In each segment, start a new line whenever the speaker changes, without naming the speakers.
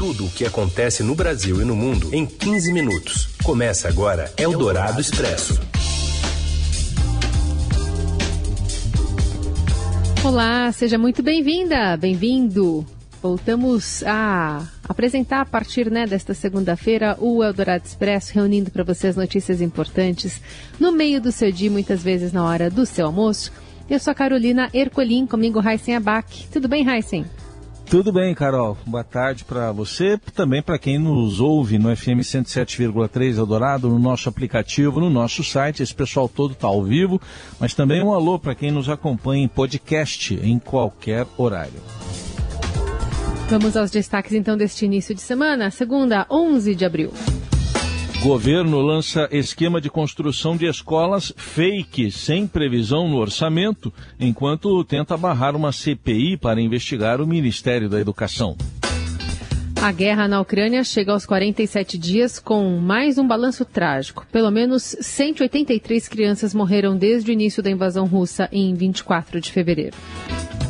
Tudo o que acontece no Brasil e no mundo em 15 minutos. Começa agora Eldorado Expresso.
Olá, seja muito bem-vinda, bem-vindo. Voltamos a apresentar a partir né, desta segunda-feira o Eldorado Expresso, reunindo para você as notícias importantes no meio do seu dia, muitas vezes na hora do seu almoço. Eu sou a Carolina Ercolim, comigo Raíssen Abac. Tudo bem, Raíssen?
Tudo bem, Carol. Boa tarde para você, também para quem nos ouve no FM 107,3 Eldorado, no nosso aplicativo, no nosso site. Esse pessoal todo está ao vivo, mas também um alô para quem nos acompanha em podcast em qualquer horário.
Vamos aos destaques então deste início de semana, segunda, 11 de abril.
Governo lança esquema de construção de escolas fake, sem previsão no orçamento, enquanto tenta barrar uma CPI para investigar o Ministério da Educação.
A guerra na Ucrânia chega aos 47 dias com mais um balanço trágico. Pelo menos 183 crianças morreram desde o início da invasão russa em 24 de fevereiro.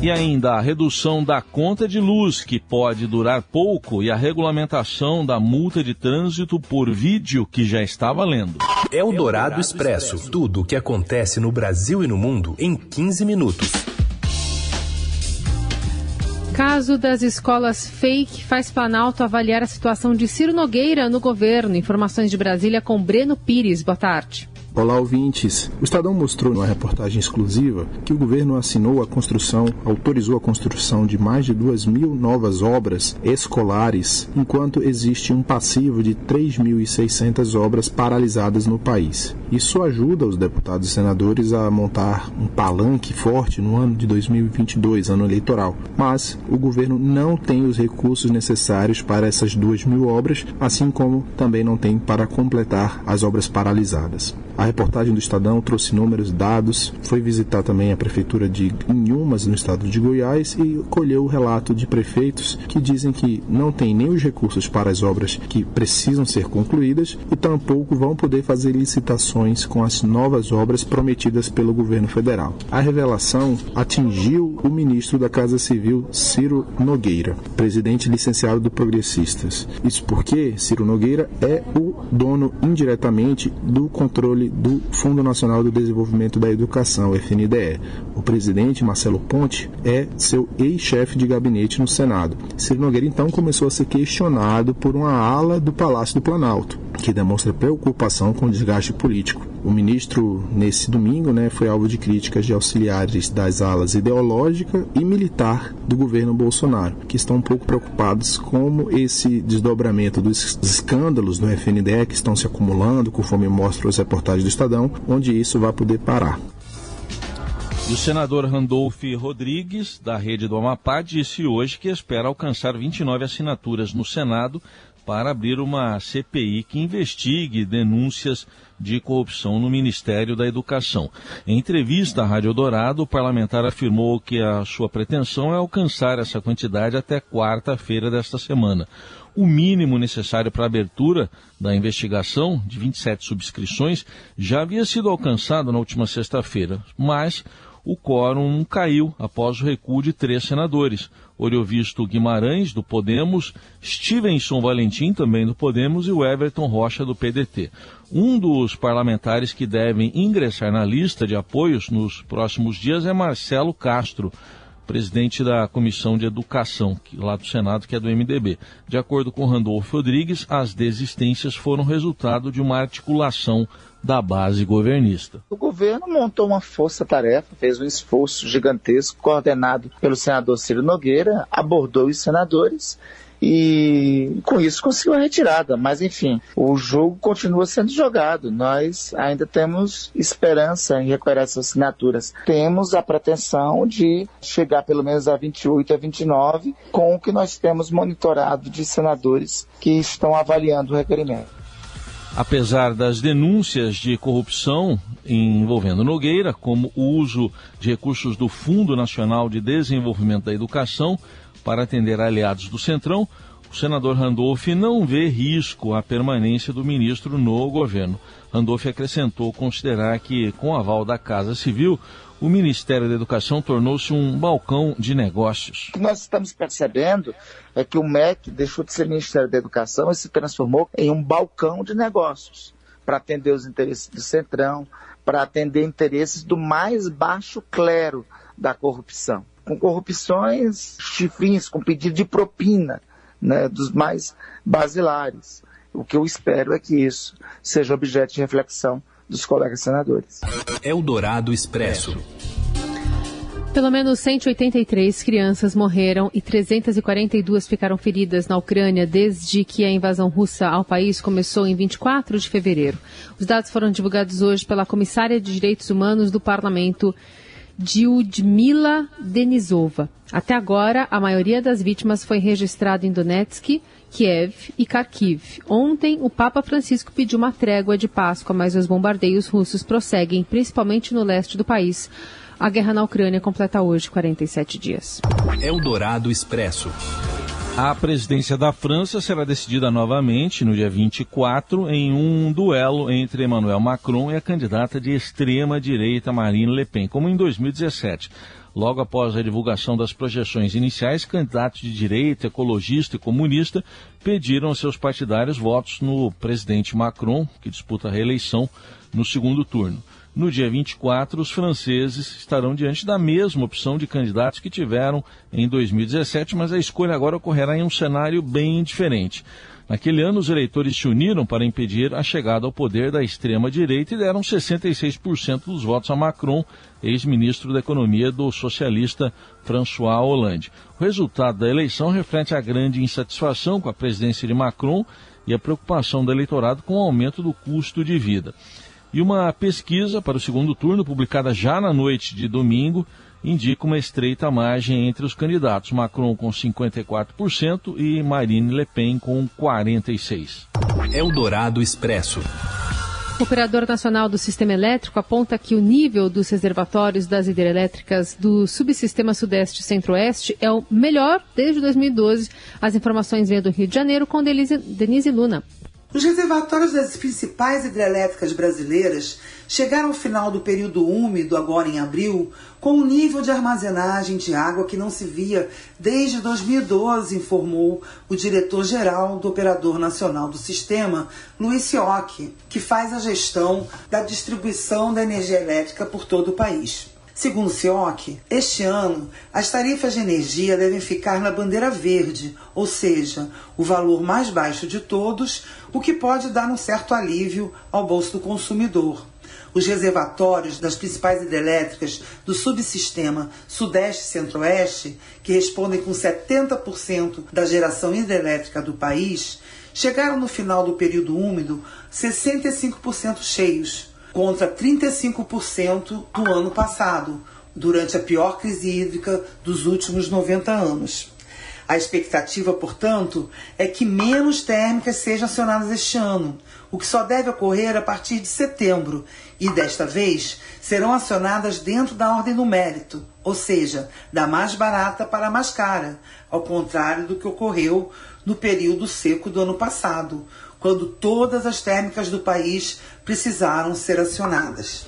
E ainda a redução da conta de luz, que pode durar pouco, e a regulamentação da multa de trânsito por vídeo, que já está valendo.
É o Dourado Expresso. Tudo o que acontece no Brasil e no mundo em 15 minutos.
Caso das escolas fake faz Planalto avaliar a situação de Ciro Nogueira no governo. Informações de Brasília com Breno Pires. Boa tarde.
Olá, ouvintes. O Estadão mostrou numa reportagem exclusiva que o governo assinou a construção, autorizou a construção de mais de duas mil novas obras escolares, enquanto existe um passivo de 3.600 obras paralisadas no país. Isso ajuda os deputados e senadores a montar um palanque forte no ano de 2022, ano eleitoral. Mas o governo não tem os recursos necessários para essas duas mil obras, assim como também não tem para completar as obras paralisadas. A reportagem do Estadão trouxe números, dados, foi visitar também a prefeitura de Inhumas, no estado de Goiás, e colheu o relato de prefeitos que dizem que não tem nem os recursos para as obras que precisam ser concluídas e tampouco vão poder fazer licitações com as novas obras prometidas pelo governo federal. A revelação atingiu o ministro da Casa Civil, Ciro Nogueira, presidente licenciado do Progressistas. Isso porque Ciro Nogueira é o dono indiretamente do controle do Fundo Nacional do Desenvolvimento da Educação, FNDE. O presidente, Marcelo Ponte, é seu ex-chefe de gabinete no Senado. Ciro Nogueira, então, começou a ser questionado por uma ala do Palácio do Planalto, que demonstra preocupação com o desgaste político. O ministro, nesse domingo, né, foi alvo de críticas de auxiliares das alas ideológica e militar do governo Bolsonaro, que estão um pouco preocupados com esse desdobramento dos escândalos no FNDE que estão se acumulando, conforme mostram as reportagens do Estadão, onde isso vai poder parar.
O senador Randolph Rodrigues, da rede do Amapá, disse hoje que espera alcançar 29 assinaturas no Senado para abrir uma CPI que investigue denúncias de corrupção no Ministério da Educação. Em entrevista à Rádio Dourado, o parlamentar afirmou que a sua pretensão é alcançar essa quantidade até quarta-feira desta semana. O mínimo necessário para a abertura da investigação, de 27 subscrições, já havia sido alcançado na última sexta-feira, mas o quórum caiu após o recuo de três senadores. Oriovisto Guimarães, do Podemos, Stevenson Valentim, também do Podemos, e o Everton Rocha, do PDT. Um dos parlamentares que devem ingressar na lista de apoios nos próximos dias é Marcelo Castro, presidente da Comissão de Educação, lá do Senado, que é do MDB. De acordo com Randolfo Rodrigues, as desistências foram resultado de uma articulação da base governista.
O governo montou uma força-tarefa, fez um esforço gigantesco, coordenado pelo senador Ciro Nogueira, abordou os senadores e com isso conseguiu a retirada. Mas enfim, o jogo continua sendo jogado. Nós ainda temos esperança em recuperar essas assinaturas. Temos a pretensão de chegar pelo menos a 28 a 29 com o que nós temos monitorado de senadores que estão avaliando o requerimento.
Apesar das denúncias de corrupção envolvendo Nogueira, como o uso de recursos do Fundo Nacional de Desenvolvimento da Educação para atender aliados do Centrão, o senador Randolph não vê risco à permanência do ministro no governo. Randolph acrescentou considerar que, com aval da Casa Civil, o Ministério da Educação tornou-se um balcão de negócios.
O que nós estamos percebendo é que o MEC deixou de ser Ministério da Educação e se transformou em um balcão de negócios para atender os interesses do Centrão, para atender interesses do mais baixo clero da corrupção. Com corrupções, chifrinhos, com pedido de propina, né, dos mais basilares. O que eu espero é que isso seja objeto de reflexão dos colegas senadores.
Eldorado Expresso.
Pelo menos 183 crianças morreram e 342 ficaram feridas na Ucrânia desde que a invasão russa ao país começou em 24 de fevereiro. Os dados foram divulgados hoje pela comissária de Direitos Humanos do Parlamento, Lyudmila Denisova. Até agora, a maioria das vítimas foi registrada em Donetsk, Kiev e Kharkiv. Ontem, o Papa Francisco pediu uma trégua de Páscoa, mas os bombardeios russos prosseguem, principalmente no leste do país. A guerra na Ucrânia completa hoje 47 dias.
Eldorado Expresso.
A presidência da França será decidida novamente no dia 24 em um duelo entre Emmanuel Macron e a candidata de extrema direita Marine Le Pen, como em 2017. Logo após a divulgação das projeções iniciais, candidatos de direita, ecologista e comunista pediram aos seus partidários votos no presidente Macron, que disputa a reeleição no segundo turno. No dia 24, os franceses estarão diante da mesma opção de candidatos que tiveram em 2017, mas a escolha agora ocorrerá em um cenário bem diferente. Naquele ano, os eleitores se uniram para impedir a chegada ao poder da extrema-direita e deram 66% dos votos a Macron, ex-ministro da Economia do socialista François Hollande. O resultado da eleição reflete a grande insatisfação com a presidência de Macron e a preocupação do eleitorado com o aumento do custo de vida. E uma pesquisa para o segundo turno, publicada já na noite de domingo, indica uma estreita margem entre os candidatos, Macron com 54% e Marine Le Pen com 46%.
Eldorado Expresso.
O operador nacional do sistema elétrico aponta que o nível dos reservatórios das hidrelétricas do subsistema Sudeste Centro-Oeste é o melhor desde 2012. As informações vêm do Rio de Janeiro com Denise Luna.
Os reservatórios das principais hidrelétricas brasileiras chegaram ao final do período úmido, agora em abril, com um nível de armazenagem de água que não se via desde 2012, informou o diretor-geral do Operador Nacional do Sistema, Luiz Sioc, que faz a gestão da distribuição da energia elétrica por todo o país. Segundo o CIOC, este ano as tarifas de energia devem ficar na bandeira verde, ou seja, o valor mais baixo de todos, o que pode dar um certo alívio ao bolso do consumidor. Os reservatórios das principais hidrelétricas do subsistema Sudeste e Centro-Oeste, que respondem com 70% da geração hidrelétrica do país, chegaram no final do período úmido 65% cheios contra 35% do ano passado, durante a pior crise hídrica dos últimos 90 anos. A expectativa, portanto, é que menos térmicas sejam acionadas este ano, o que só deve ocorrer a partir de setembro, e desta vez serão acionadas dentro da ordem do mérito, ou seja, da mais barata para a mais cara, ao contrário do que ocorreu no período seco do ano passado, quando todas as térmicas do país precisaram ser acionadas.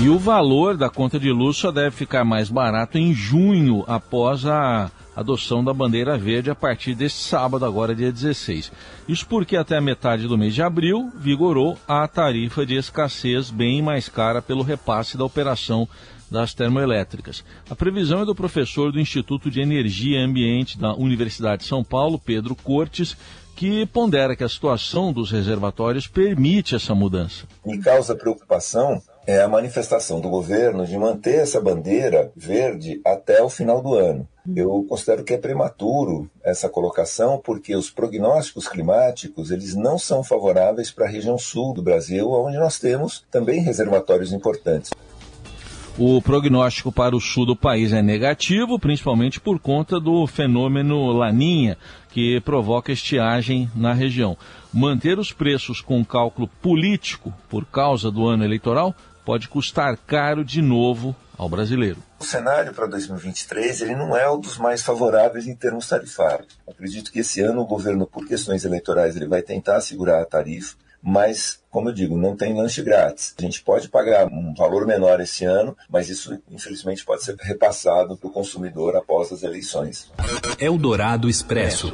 E o valor da conta de luz só deve ficar mais barato em junho, após a adoção da bandeira verde a partir deste sábado, agora dia 16. Isso porque até a metade do mês de abril vigorou a tarifa de escassez bem mais cara pelo repasse da operação das termoelétricas. A previsão é do professor do Instituto de Energia e Ambiente da Universidade de São Paulo, Pedro Cortes, que pondera que a situação dos reservatórios permite essa mudança.
Me causa preocupação é a manifestação do governo de manter essa bandeira verde até o final do ano. Eu considero que é prematuro essa colocação porque os prognósticos climáticos eles não são favoráveis para a região sul do Brasil, onde nós temos também reservatórios importantes.
O prognóstico para o sul do país é negativo, principalmente por conta do fenômeno Laninha, que provoca estiagem na região. Manter os preços com cálculo político por causa do ano eleitoral pode custar caro de novo ao brasileiro.
O cenário para 2023 ele não é um dos mais favoráveis em termos tarifários. Acredito que esse ano o governo, por questões eleitorais, ele vai tentar segurar a tarifa mas, como eu digo, não tem lanche grátis. A gente pode pagar um valor menor esse ano, mas isso, infelizmente, pode ser repassado para o consumidor após as eleições.
Eldorado Expresso.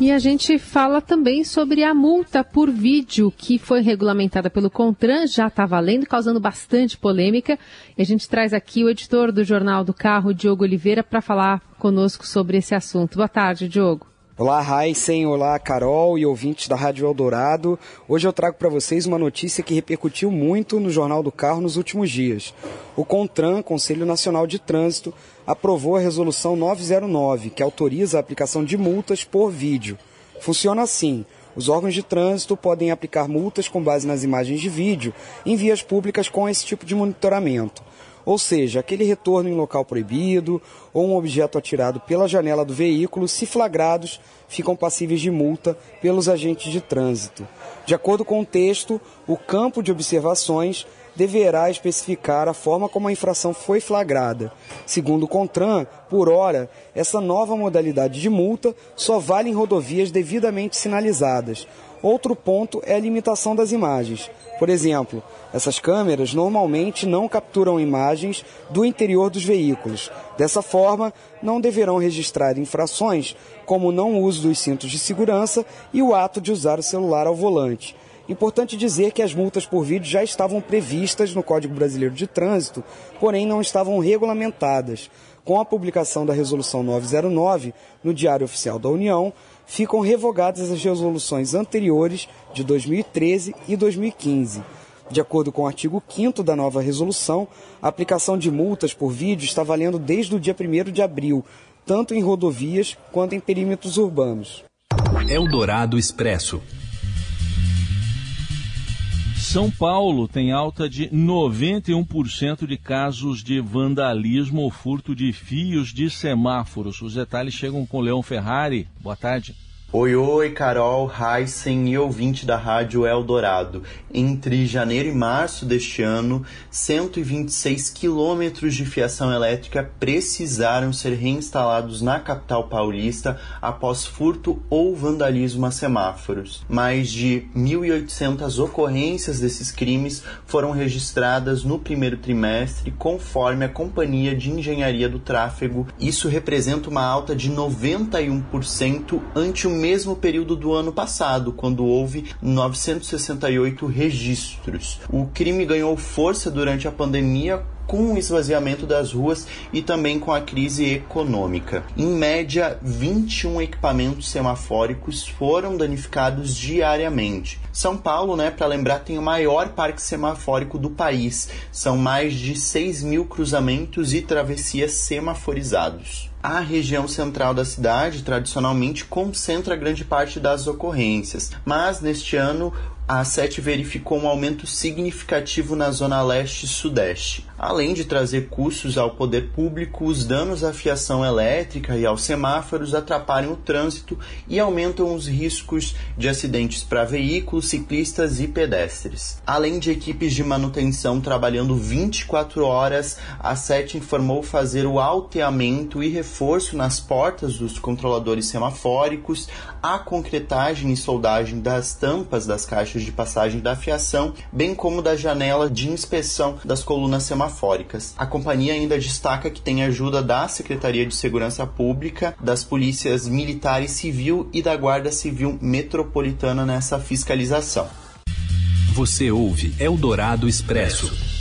E a gente fala também sobre a multa por vídeo que foi regulamentada pelo CONTRAN, já está valendo, causando bastante polêmica. E a gente traz aqui o editor do Jornal do Carro, Diogo Oliveira, para falar conosco sobre esse assunto. Boa tarde, Diogo.
Olá, Heisen, olá, Carol e ouvintes da Rádio Eldorado. Hoje eu trago para vocês uma notícia que repercutiu muito no Jornal do Carro nos últimos dias. O CONTRAN, Conselho Nacional de Trânsito, aprovou a Resolução 909, que autoriza a aplicação de multas por vídeo. Funciona assim. Os órgãos de trânsito podem aplicar multas com base nas imagens de vídeo em vias públicas com esse tipo de monitoramento. Ou seja, aquele retorno em local proibido ou um objeto atirado pela janela do veículo, se flagrados, ficam passíveis de multa pelos agentes de trânsito. De acordo com o texto, o campo de observações deverá especificar a forma como a infração foi flagrada. Segundo o CONTRAN, por hora, essa nova modalidade de multa só vale em rodovias devidamente sinalizadas. Outro ponto é a limitação das imagens. Por exemplo, essas câmeras normalmente não capturam imagens do interior dos veículos. Dessa forma, não deverão registrar infrações como o não uso dos cintos de segurança e o ato de usar o celular ao volante. Importante dizer que as multas por vídeo já estavam previstas no Código Brasileiro de Trânsito, porém não estavam regulamentadas. Com a publicação da Resolução 909 no Diário Oficial da União, ficam revogadas as resoluções anteriores de 2013 e 2015. De acordo com o artigo 5 da nova resolução, a aplicação de multas por vídeo está valendo desde o dia 1 de abril, tanto em rodovias quanto em perímetros urbanos.
Eldorado Expresso.
São Paulo tem alta de 91% de casos de vandalismo ou furto de fios de semáforos. Os detalhes chegam com Leão Ferrari. Boa tarde.
Oi, oi, Carol, Heisen e ouvinte da Rádio Eldorado. Entre janeiro e março deste ano, 126 quilômetros de fiação elétrica precisaram ser reinstalados na capital paulista após furto ou vandalismo a semáforos. Mais de 1.800 ocorrências desses crimes foram registradas no primeiro trimestre, conforme a Companhia de Engenharia do Tráfego. Isso representa uma alta de 91% ante o mesmo período do ano passado, quando houve 968 registros. O crime ganhou força durante a pandemia com o esvaziamento das ruas e também com a crise econômica. Em média, 21 equipamentos semafóricos foram danificados diariamente. São Paulo, né, para lembrar, tem o maior parque semafórico do país. São mais de 6 mil cruzamentos e travessias semaforizados. A região central da cidade tradicionalmente concentra grande parte das ocorrências, mas neste ano a SET verificou um aumento significativo na zona leste e sudeste. Além de trazer custos ao poder público, os danos à fiação elétrica e aos semáforos atrapalham o trânsito e aumentam os riscos de acidentes para veículos, ciclistas e pedestres. Além de equipes de manutenção trabalhando 24 horas, a SET informou fazer o alteamento e reforço nas portas dos controladores semafóricos, a concretagem e soldagem das tampas das caixas de passagem da fiação, bem como da janela de inspeção das colunas semafóricas. A companhia ainda destaca que tem ajuda da Secretaria de Segurança Pública, das polícias militar e civil e da Guarda Civil Metropolitana nessa fiscalização.
Você ouve Eldorado Expresso.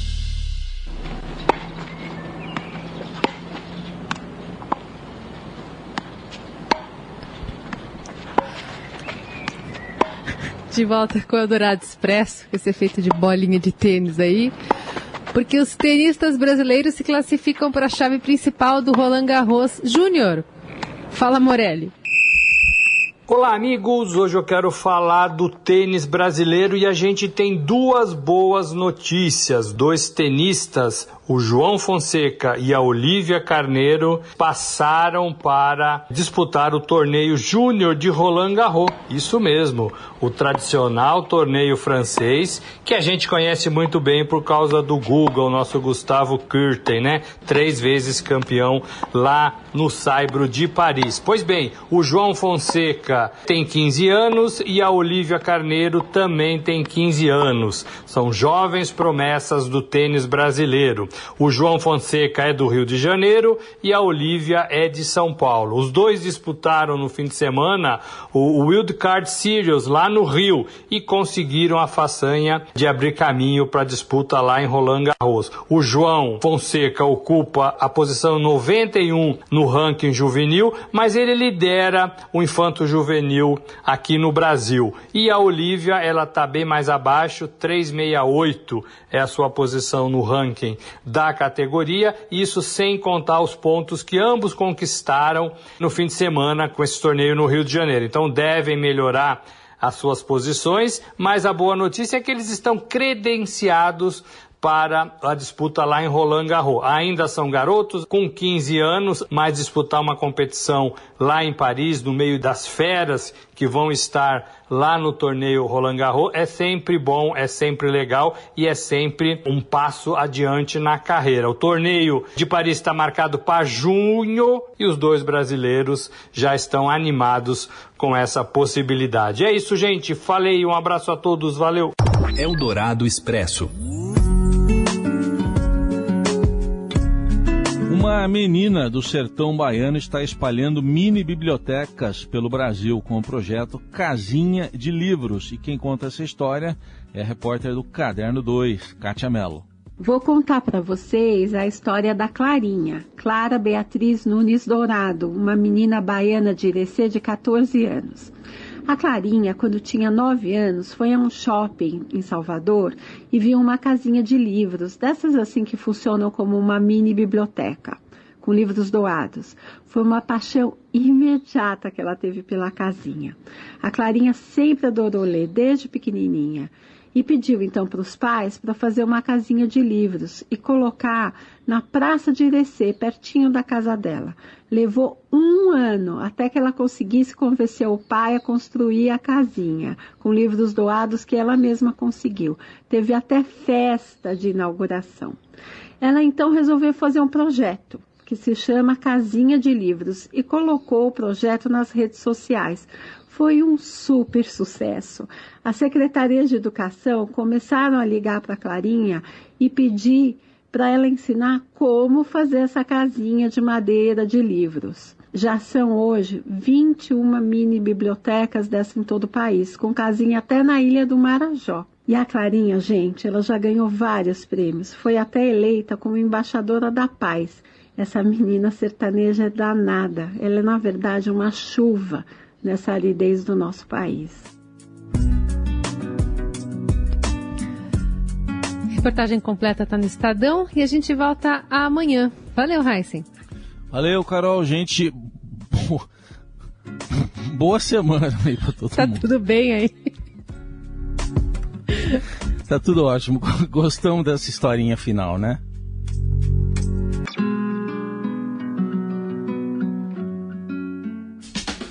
De volta com o Eldorado Expresso, esse efeito de bolinha de tênis aí. Porque os tenistas brasileiros se classificam para a chave principal do Roland Garros Júnior. Fala, Morelli.
Olá, amigos! Hoje eu quero falar do tênis brasileiro e a gente tem duas boas notícias. Dois tenistas, o João Fonseca e a Olivia Carneiro, passaram para disputar o torneio Júnior de Roland Garros. Isso mesmo, o tradicional torneio francês que a gente conhece muito bem por causa do Google, nosso Gustavo Kurten, né? Três vezes campeão lá no Saibro de Paris. Pois bem, o João Fonseca tem 15 anos e a Olivia Carneiro também tem 15 anos. São jovens promessas do tênis brasileiro. O João Fonseca é do Rio de Janeiro e a Olivia é de São Paulo. Os dois disputaram no fim de semana o Wild Card Series lá no Rio e conseguiram a façanha de abrir caminho para a disputa lá em Roland Garros. O João Fonseca ocupa a posição 91 no ranking juvenil, mas ele lidera o infanto juvenil aqui no Brasil. E a Olivia, ela está bem mais abaixo, 368 é a sua posição no ranking da categoria, isso sem contar os pontos que ambos conquistaram no fim de semana com esse torneio no Rio de Janeiro. Então devem melhorar as suas posições, mas a boa notícia é que eles estão credenciados para a disputa lá em Roland Garros. Ainda são garotos com 15 anos, mas disputar uma competição lá em Paris, no meio das feras que vão estar lá no torneio Roland Garros, é sempre bom, é sempre legal e é sempre um passo adiante na carreira. O torneio de Paris está marcado para junho e os dois brasileiros já estão animados com essa possibilidade. É isso, gente. Falei, um abraço a todos, valeu.
Eldorado Expresso.
Uma menina do sertão baiano está espalhando mini bibliotecas pelo Brasil com o projeto Casinha de Livros. E quem conta essa história é a repórter do Caderno 2, Kátia Mello.
Vou contar para vocês a história da Clarinha, Clara Beatriz Nunes Dourado, uma menina baiana de Irecê de 14 anos. A Clarinha, quando tinha 9 anos, foi a um shopping em Salvador e viu uma casinha de livros, dessas assim que funcionam como uma mini biblioteca, com livros doados. Foi uma paixão imediata que ela teve pela casinha. A Clarinha sempre adorou ler, desde pequenininha e pediu então para os pais para fazer uma casinha de livros e colocar na Praça de Irecê, pertinho da casa dela. Levou um ano até que ela conseguisse convencer o pai a construir a casinha, com livros doados que ela mesma conseguiu. Teve até festa de inauguração. Ela então resolveu fazer um projeto que se chama Casinha de Livros e colocou o projeto nas redes sociais. Foi um super sucesso. As secretarias de educação começaram a ligar para a Clarinha e pedir para ela ensinar como fazer essa casinha de madeira de livros. Já são hoje 21 mini bibliotecas dessa em todo o país, com casinha até na ilha do Marajó. E a Clarinha, gente, ela já ganhou vários prêmios. Foi até eleita como embaixadora da paz essa menina sertaneja é danada. Ela é, na verdade, uma chuva nessa aridez do nosso país.
Reportagem completa está no Estadão e a gente volta amanhã. Valeu, Heisen.
Valeu, Carol. Gente, boa semana aí para todo
tá
mundo.
Tá tudo bem aí?
tá tudo ótimo. Gostamos dessa historinha final, né?